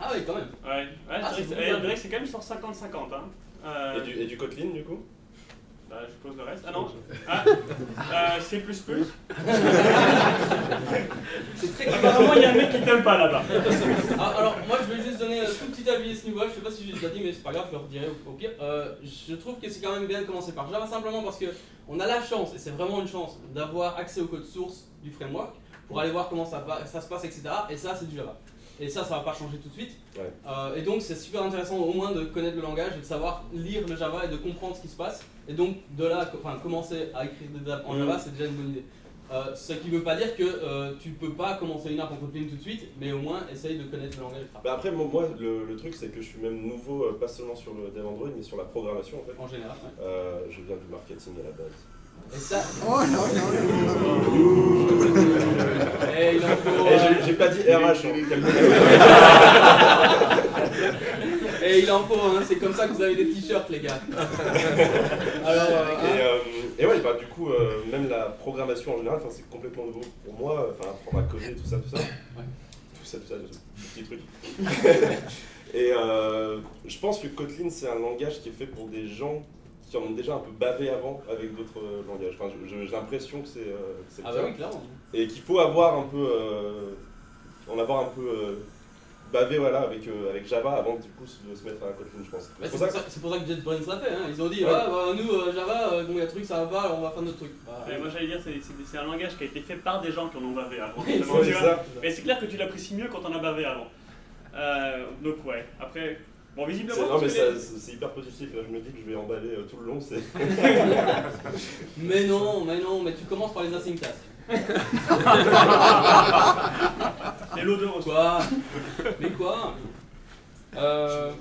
Ah oui, quand même. Ouais, ouais Ah, je c'est dirais que- que c'est quand même sur 50-50. Hein. Euh, Et, du, et du Kotlin du coup? bah, je pose le reste. Ah non Ah euh, C. C'est très Apparemment il y a un mec qui t'aime pas là-bas. Ah, alors, moi je vais juste donner un tout petit avis à ce niveau-là. Je sais pas si j'ai déjà dit, mais c'est pas grave, je le redirai au, au pire. Euh, je trouve que c'est quand même bien de commencer par Java simplement parce que on a la chance, et c'est vraiment une chance, d'avoir accès au code source du framework pour aller voir comment ça, va- ça se passe, etc. Et ça, c'est du Java. Et ça, ça va pas changer tout de suite. Ouais. Euh, et donc, c'est super intéressant au moins de connaître le langage et de savoir lire le Java et de comprendre ce qui se passe. Et donc, de là, enfin, commencer à écrire des apps en Mhm. Java, c'est déjà une bonne idée. Euh, ce qui veut pas dire que euh, tu peux pas commencer une app en Kotlin tout de suite, mais au moins essaye de connaître le langage. bah Après, moi, moi, le, le truc, c'est que je suis même nouveau, euh, pas seulement sur le dev Android, mais sur la programmation en fait. En général. ouais. Euh, je viens du marketing à la base. Et ça. Oh non, non, non. Il en faut. Eh, j'ai- j'ai pas dit RH, hein, calmez-vous. eh, il en faut, hein, c'est comme ça que vous avez des t-shirts, les gars. Alors, euh, Et, hein, euh, et ouais, bah, du coup, euh, même la programmation en général, c'est complètement nouveau pour moi, enfin, apprendre à coder, tout ça, tout ça. Tout ça, tout ça, petit truc. et euh, je pense que Kotlin, c'est un langage qui est fait pour des gens qui en ont déjà un peu bavé avant avec d'autres euh, langages. Enfin, j'ai l'impression que c'est ah bah oui, clairement. Et qu'il faut avoir un peu, en avoir un peu bavé voilà, avec, euh, avec Java avant du coup de se mettre à Kotlin, je pense. Bah, C'est pour ça pour, ça- c'est pour ça que JetBrains l'a fait. Hein. Ils ont dit, Ouais. ouais, bah, nous, euh, Java, euh, bon, il y a un truc, ça va pas, alors on va faire notre truc. Bah, Ouais, moi j'allais dire c'est un langage qui a été fait par des gens qui en ont bavé avant. Ouais, ça. Mais c'est clair que tu l'apprécies mieux quand on a bavé avant. Euh, donc ouais, après, bon C'est- visiblement... non mais c'est hyper positif, là je me dis que je vais emballer euh, tout le long, c'est... Mais non, mais non, mais tu commences par les async tasks. Les loaders aussi. Quoi Mais quoi Euh,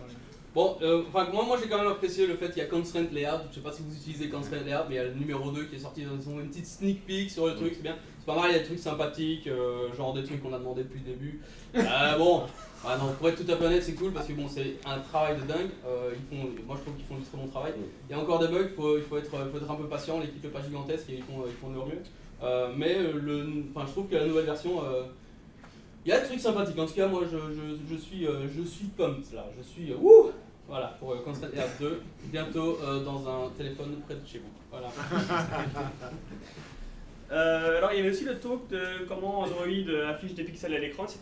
Bon, euh, moi, moi j'ai quand même apprécié le fait qu'il y a Constraint Layout. Je sais pas si vous utilisez Constraint Layout, mais il y a le numéro 2 qui est sorti. Ils ont une petite sneak peek sur le truc, c'est bien. C'est pas mal, il y a des trucs sympathiques, euh, genre des trucs qu'on a demandé depuis le début. Euh, bon, ah non, pour être tout à fait honnête, c'est cool parce que bon, c'est un travail de dingue. Ils font, moi je trouve qu'ils font du très bon travail. Il y a encore des bugs, il faut, il faut, être, faut être un peu patient. L'équipe n'est pas gigantesque et ils font, ils font de leur mieux. Euh, mais euh, le, je trouve que la nouvelle version. euh, il y a des trucs sympathiques, en tout cas moi je, je, je suis, je suis pumped là, je suis... wouh voilà, pour euh, Constant Air 2, bientôt euh, dans un téléphone près de chez vous. Voilà. Euh, alors il y avait aussi le talk de comment Android affiche des pixels à l'écran, etc.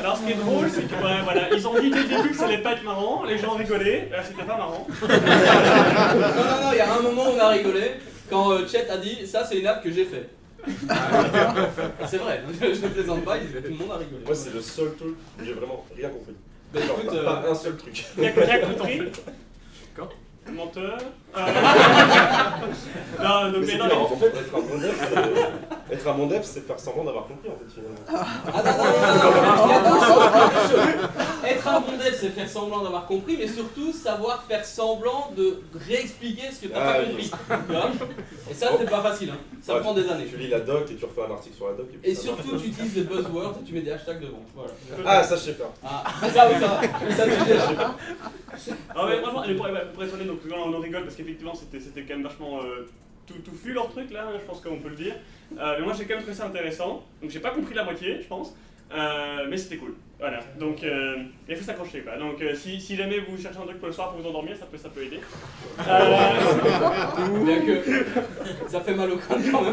Alors ce qui est drôle, c'est que ouais, voilà, ils ont dit dès le début que ça allait pas être marrant, les gens rigolaient, c'était pas marrant. non, non, non, il y a un moment où on a rigolé quand euh, Chet a dit ça c'est une app que j'ai fait. c'est vrai, je ne plaisante pas, il- tout le monde a rigolé. Moi c'est le seul truc où j'ai vraiment rien compris. Bah, Genre, écoute, pas, euh, pas un seul truc. T'as compris menteur. Euh, non, donc, Mais mais c'est non, mais- en fait, être un bon dev, c'est- être un bon dev, c'est faire semblant d'avoir compris en fait finalement. Ah non, non, non, non, non. Être un bon dev, c'est faire semblant d'avoir compris, mais surtout savoir faire semblant de réexpliquer ce que t'as Ah pas compris. Et ça, c'est pas facile, hein. ça Ouais, prend des années. Tu lis la doc et tu refais un article sur la doc. Et, puis Et surtout, tu utilises des buzzwords et tu mets des hashtags devant. Voilà. Ah, ça je sais faire. Ah, ça, oui, ça va. Ça, tu sais. Ah ouais, franchement, pour être honnête, donc là, on en rigole parce qu'effectivement c'était quand même vachement euh, tout, tout fut leur truc là, hein, je pense qu'on peut le dire. Euh, mais moi j'ai quand même trouvé ça intéressant, donc j'ai pas compris la moitié, je pense, Euh, mais c'était cool. Voilà, donc euh, il faut s'accrocher quoi. Donc si, si jamais vous cherchez un truc pour le soir pour vous endormir, ça peut, ça peut aider. Bien que ça fait mal au crâne quand même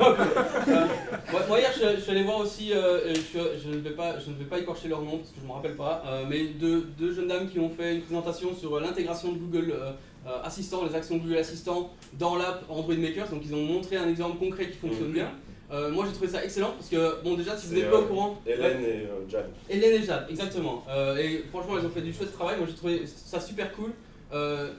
moi, moi, hier je, je suis allé voir aussi, je, ne vais pas, je ne vais pas écorcher leur nom parce que je ne me rappelle pas, mais deux, deux jeunes dames qui ont fait une présentation sur l'intégration de Google euh, euh, Assistant, les actions Google Assistant dans l'app Android Makers. Donc ils ont montré un exemple concret qui fonctionne bien. Euh, moi j'ai trouvé ça excellent parce que bon déjà si vous n'êtes pas euh, au courant, Hélène et euh. Hélène et Jade, exactement. Euh, et franchement, elles ont fait du chouette travail. Moi, j'ai trouvé ça super cool. Euh,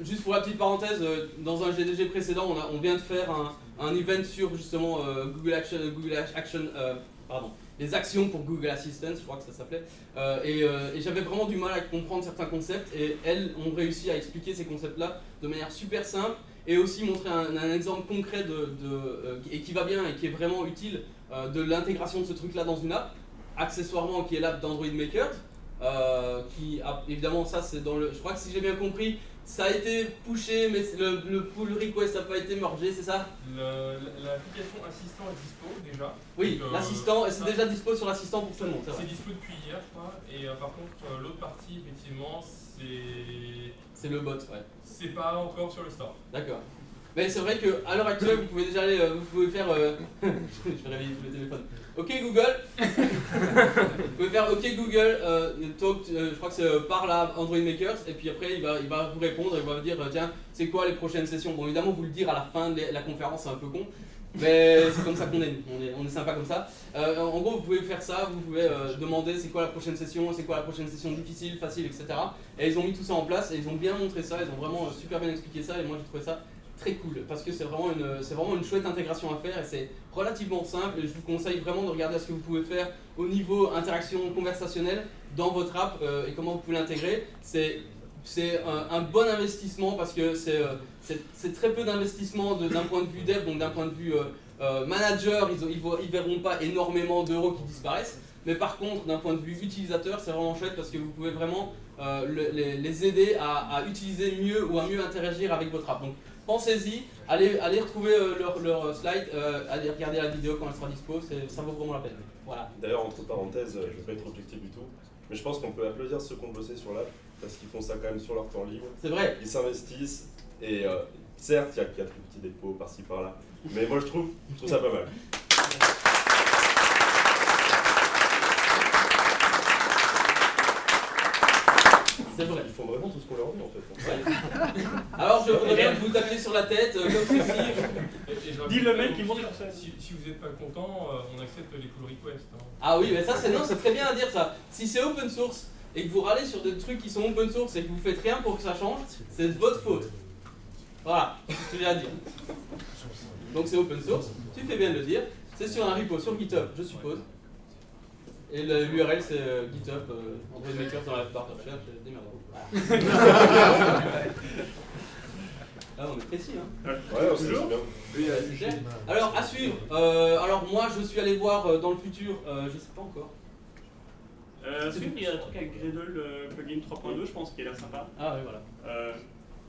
juste pour la petite parenthèse, euh, dans un GDG précédent, on, a- on vient de faire un, un event sur justement euh, Google Action, Google Action, euh, pardon, les actions pour Google Assistant, je crois que ça s'appelait. Euh, et euh, et j'avais vraiment du mal à comprendre certains concepts. Et elles ont réussi à expliquer ces concepts-là de manière super simple et aussi montrer un, exemple concret euh, et qui va bien et qui est vraiment utile de l'intégration de ce truc-là dans une app accessoirement qui est l'app d'Android Maker, qui évidemment ça c'est dans le, je crois que si j'ai bien compris, ça a été pushé mais le, le pull request n'a pas été mergé, c'est ça? Le- L'application assistant est dispo déjà. Oui, euh, l'assistant, et c'est déjà dispo sur l'assistant pour tout le monde, c'est dispo depuis hier, je crois. Et euh, par contre, euh, l'autre partie, effectivement, c'est. C'est le bot, ouais. C'est pas encore sur le store. D'accord. Mais c'est vrai que à l'heure actuelle, vous pouvez déjà aller, euh, vous pouvez faire. euh, je vais réveiller tous les téléphones. Ok Google. vous pouvez faire Ok Google. euh, talk, euh, je crois que c'est euh, par la Android Makers et puis après il va, il va vous répondre, il va vous dire tiens c'est quoi les prochaines sessions? Bon évidemment vous le dire à la fin de la conférence c'est un peu con. Mais c'est comme ça qu'on est, on est, on est sympa comme ça. Euh, en gros, vous pouvez faire ça, vous pouvez euh, demander c'est quoi la prochaine session, c'est quoi la prochaine session difficile, facile, etc. Et ils ont mis tout ça en place et ils ont bien montré ça, ils ont vraiment euh, super bien expliqué ça et moi j'ai trouvé ça très cool parce que c'est vraiment une c'est vraiment une chouette intégration à faire et c'est relativement simple. Et je vous conseille vraiment de regarder ce que vous pouvez faire au niveau interaction conversationnelle dans votre app euh, et comment vous pouvez l'intégrer. C'est c'est un, un bon investissement parce que c'est euh, très peu d'investissement d'un point de vue dev donc d'un point de vue euh, euh, manager ils, ils, verront pas énormément d'euros qui disparaissent. Mais par contre d'un point de vue utilisateur c'est vraiment chouette parce que vous pouvez vraiment euh, le- les, aider à, à utiliser mieux ou à mieux interagir avec votre app. Donc pensez-y, allez, allez retrouver euh, leur, leur slide, euh, allez regarder la vidéo quand elle sera dispo, ça vaut vraiment la peine. Voilà. D'ailleurs, entre parenthèses, euh, je vais pas être objectif du tout, mais je pense qu'on peut applaudir ceux qui ont bossé sur l'app parce qu'ils font ça quand même sur leur temps libre. C'est vrai, Ils s'investissent et euh, certes, il y a quelques petits défauts par-ci par-là, mais moi je trouve, je trouve ça pas mal. c'est vrai. Ils font vraiment tout ce qu'on leur dit en fait. Alors je voudrais bien que vous tapiez sur la tête, euh, comme ceci. Je Dis le mec qui monte sur scène. Si, si vous n'êtes pas content, euh, on accepte les pull requests. hein. Ah oui, mais ça c'est non, c'est très bien à dire ça. Si c'est open source et que vous râlez sur des trucs qui sont open source et que vous faites rien pour que ça change, c'est de votre faute. Voilà, c'est ce que j'ai à dire. Donc c'est open source, tu fais bien de le dire. C'est sur un repo sur GitHub, je suppose. Et l'URL c'est euh, GitHub, euh, Android Makers dans la barre de recherche, euh. Ah, on est précis, hein. Ouais, bien. Clair. Alors, à suivre. Euh, alors, moi, je suis allé voir euh, dans le futur, euh, je sais pas encore. Euh, il y a un truc avec Gradle, le plugin 3.2, je pense, qui a l'air sympa. Ah, oui, voilà. Euh,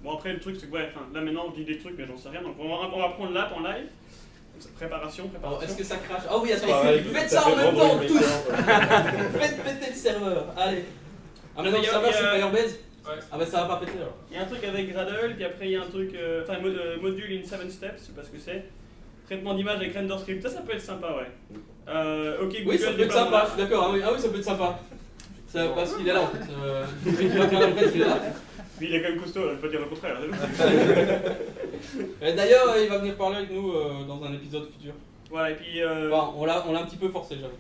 bon, après, le truc, c'est que ouais, là maintenant, je dis des trucs, mais j'en sais rien. Donc, on va, on va prendre l'app en live. Donc, préparation, Alors, préparation. est-ce que ça crache Ah oui, attends, Pareil, faites ça ça en même temps, tous Faites péter le serveur, allez Ah, mais non, ça va, c'est Firebase Ouais. Ah, bah ça va pas péter alors. Il y a un truc avec Gradle, puis après, il y a un truc, euh, enfin, mod- euh, module in 7 steps, je sais pas ce que c'est. Traitement d'image avec RenderScript, ça, ça peut être sympa, ouais. Euh, ok, Google, Oui, ça peut être sympa, je suis d'accord. Ah oui, ah oui, ça peut être sympa. Ça, parce qu'il est là en fait. Euh, vais il est là. Lui, il est quand même costaud, je peux pas dire le contraire. Et D'ailleurs, euh, il va venir parler avec nous euh, dans un épisode futur. voilà, et puis. euh, Enfin, on l'a on l'a un petit peu forcé, j'avoue.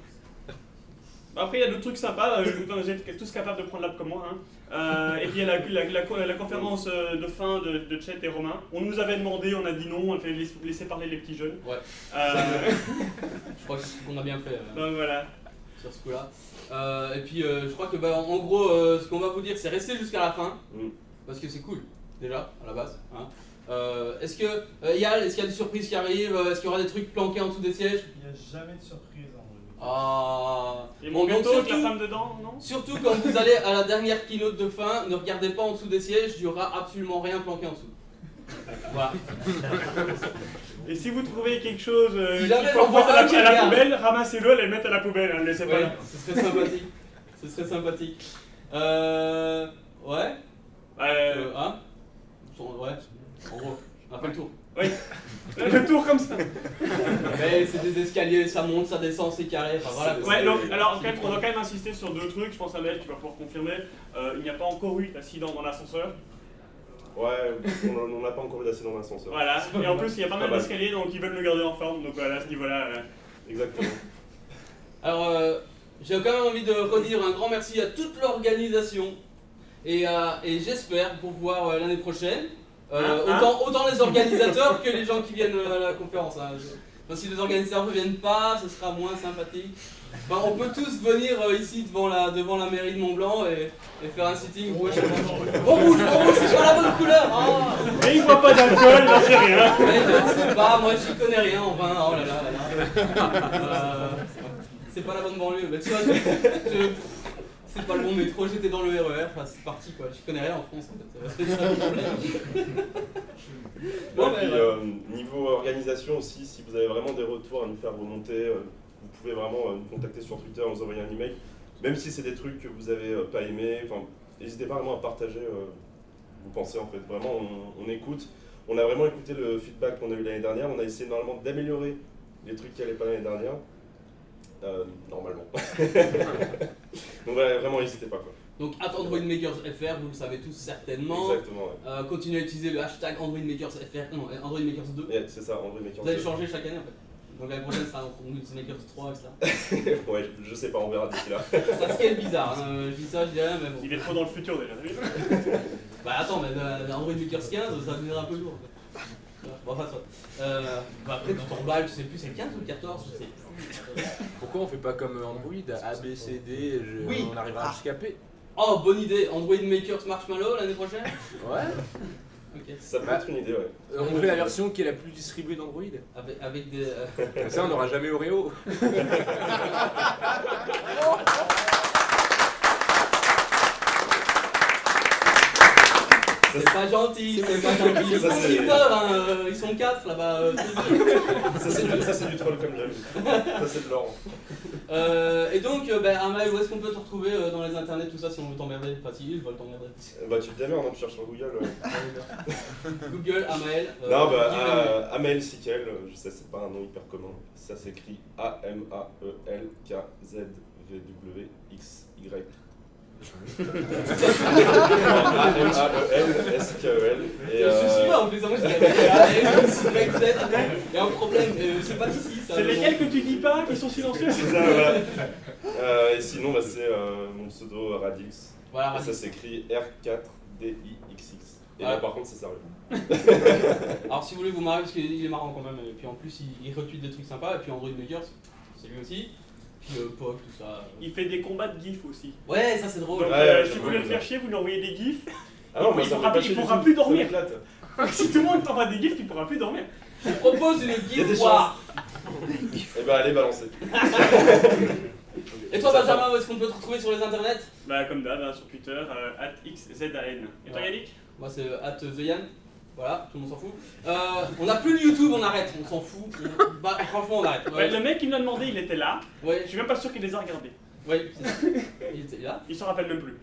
Bah Après, il y a d'autres trucs sympas. vous êtes tous capables de prendre l'app comme moi. Hein. Euh, et puis il y a la, la- la- la conférence de fin de, de Chet et Romain. On nous avait demandé, on a dit non, on a fait laisser, laisser parler les petits jeunes. Ouais. Euh, Je crois qu'on a bien fait. euh, donc voilà. sur ce coup-là. Euh, et puis euh, je crois que bah, en gros, euh, ce qu'on va vous dire, c'est rester jusqu'à la fin, Mm. parce que c'est cool déjà à la base. hein. Euh, est-ce que euh, Yal, est-ce qu'il y a des surprises qui arrivent? Euh, Est-ce qu'il y aura des trucs planqués en dessous des sièges? Il n'y a jamais de surprise en vrai. Ah. Et Bon, mon gâteau avec la surtout, femme dedans, non? surtout quand vous allez à la dernière keynote de fin, ne regardez pas en dessous des sièges, il n'y aura absolument rien planqué en dessous. Voilà. Et si vous trouvez quelque chose euh, Si qu'il jamais faut à la, à poubelle, ramassez-le et le mettre à la poubelle, hein, laissez pas là. ce serait sympathique. Ce serait sympathique. Euh. Ouais. Euh, Euh, hein? Ouais. En gros, on a fait le tour. le tour comme ça. Mais c'est des escaliers, ça monte, ça descend, c'est carré. Enfin voilà. Ouais, donc, alors quand même, on doit quand même insister sur deux trucs, je pense à Mel, tu vas pouvoir confirmer. Euh, il n'y a pas encore eu d'accident dans l'ascenseur. Ouais, on n'a pas encore eu d'accident dans l'ascenseur. Voilà, et en plus il y a pas mal d'escaliers donc ils veulent le garder en forme, donc voilà, à ce niveau-là. euh, Exactement. Alors, euh, j'ai quand même envie de redire un grand merci à toute l'organisation. Et, et j'espère vous voir euh, l'année prochaine. Euh, Hein, hein autant, autant les organisateurs que les gens qui viennent euh, à la conférence. hein. Enfin, si les organisateurs ne viennent pas, ce sera moins sympathique. Enfin, on peut tous venir euh, ici devant la, devant la mairie de Mont-Blanc et, et faire un sitting. Je. Oh rouge, oh rouge, c'est pas la bonne couleur ah. Mais il voit pas d'alcool, il n'en sait rien. Mais je sais pas, moi j'y connais rien en vin, oh là là là là. Euh, c'est pas la bonne banlieue, bah tu vois, je, je- c'est pas le bon métro, j'étais dans le RER, enfin c'est parti quoi, j'y connais rien en France en fait. Bon, puis, euh, niveau organisation aussi, si vous avez vraiment des retours à nous faire remonter, euh, vous pouvez vraiment euh, nous contacter sur Twitter, nous envoyer un email. Même si c'est des trucs que vous avez euh, pas aimé, enfin, n'hésitez pas vraiment à partager euh, vos pensées en fait. Vraiment, on, on écoute. On a vraiment écouté le feedback qu'on a eu l'année dernière. On a essayé normalement d'améliorer les trucs qui n'allaient pas l'année dernière. Euh, normalement. Donc voilà, vraiment n'hésitez pas quoi. Donc at Android Makers FR, vous le savez tous certainement. Exactement. Ouais. Euh, continuez à utiliser le hashtag Android Makers FR, non, Android Makers 2. Et c'est ça, André Maker. Vous allez changer chaque année en fait. Donc l'année prochaine, ça sera Android Makers 3 et ça. ouais, je, je sais pas, on verra d'ici là. Ça ce qui est bizarre, hein. je dis ça, je dis rien, mais bon. Il est trop dans le futur déjà, t'as vu Bah attends, mais euh, Android Makers 15, ça devenir un peu lourd. en fait. Bon, enfin, soit. Euh, bah, après, tu t'emballes, tu sais plus, c'est le 15 ou le 14, je sais plus. Pourquoi on fait pas comme Android A, B, C, D, je- Oui. on arrivera jusqu'à P Oh, bonne idée, Android Makers Marshmallow l'année prochaine Ouais. Ok. Ça peut Bah. être une idée, ouais. Euh, on fait la version qui est la plus distribuée d'Android. Avec, avec des. euh, Comme ça, on n'aura jamais Oreo. C'est pas gentil, c'est pas gentil. Ils font ce c'est- qu'ils peuvent, hein, euh, ils sont 4 là-bas. euh, Ça c'est du, ça, c'est du troll comme j'aime. Ça c'est de l'or. Euh, et donc, euh, bah, Amael, où est-ce qu'on peut te retrouver euh, dans les internets, tout ça, si on veut t'emmerder? Enfin, si ils veulent t'emmerder. Bah tu te démerdes, hein, tu cherches sur Google. ouais. Google, Amael. euh, non bah euh, Amel Sikel, euh, je sais c'est pas un nom hyper commun. Ça s'écrit E A-M-A-E-L-K-Z-V-W-X-Y. A-M-A-E-L-S-K-E-L. Et Je suis euh, en je Amael, il y a un problème, euh, c'est pas d'ici ça. C'est le lesquels que tu dis pas qui sont silencieux c'est ça, voilà. Euh, et sinon bah, c'est euh, mon pseudo Radix. Voilà, Et ça s'écrit R4-D-I-X-X. Et là par contre c'est sérieux. Alors si vous voulez vous marrer parce qu'il est marrant quand même et puis en plus il, il retweet des trucs sympas et puis Android Makers c'est lui aussi euh, tout ça. Il fait des combats de gifs aussi. Ouais ça c'est drôle. Donc Ouais, euh, ouais, si vous voulez le faire chier, vous lui envoyez des gifs. Ah non, Il moi ça me pourra fait pas plus- il chier du pourra tout. plus dormir. M'éclate. si tout le monde t'envoie des gifs, tu pourras plus dormir. Je propose une y a des war. Et bah allez balancer. Et toi Ça Benjamin où est-ce qu'on peut te retrouver sur les internets? Bah comme d'hab, hein, sur Twitter, euh, @xzan. Et toi. Yannick? Moi c'est euh, at TheYan. Voilà, tout le monde s'en fout. Euh, on a plus le YouTube, on arrête, on s'en fout. On- Bah franchement on arrête. Ouais, Le mec qui me l'a demandé, il était là. ouais, Je suis même pas sûr qu'il les a regardés. Il était là. Il s'en rappelle même plus.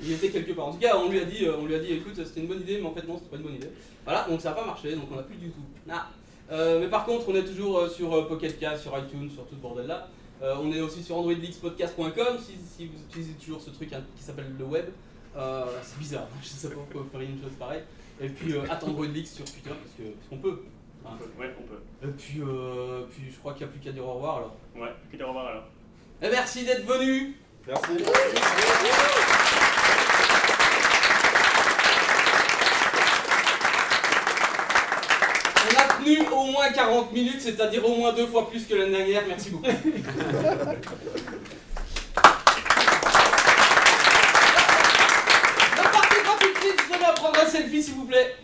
Il était quelque part. En tout cas, on lui a dit, euh, on lui a dit, écoute, c'était une bonne idée, mais en fait non, c'était pas une bonne idée. Voilà, donc ça n'a pas marché, donc on n'a plus du tout. Ah. Euh, mais par contre, on est toujours sur Pocket Cast, sur iTunes, sur tout ce bordel là. on est aussi sur androidleakspodcast.com si, si vous utilisez toujours ce truc hein, qui s'appelle le web. Euh, c'est bizarre, je sais pas pourquoi vous feriez une chose pareille. Et puis euh, attendre une leaks sur Twitter parce que qu'on peut. On peut. Ouais, on peut. Et puis, euh, puis je crois qu'il n'y a plus qu'à dire au revoir alors. Ouais, plus qu'à dire au revoir alors. Et merci d'être venu. Merci. On a tenu au moins 40 minutes, c'est-à-dire au moins deux fois plus que l'année dernière. Merci beaucoup. vous plaît.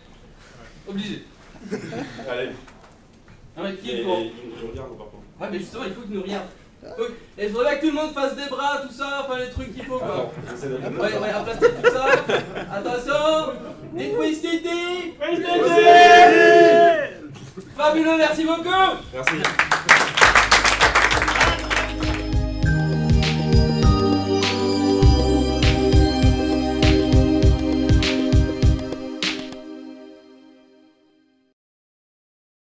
Obligé. Allez, Ah mais qui est grand il nous regarde par contre. Ouais mais justement il faut qu'il nous regarde. Et je voudrais que tout le monde fasse des bras, tout ça, enfin les trucs qu'il faut quoi. Attends. Ouais, ouais, aplatissez tout ça. Attention Dites Wistiti Fabuleux, merci beaucoup Merci.